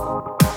Bye.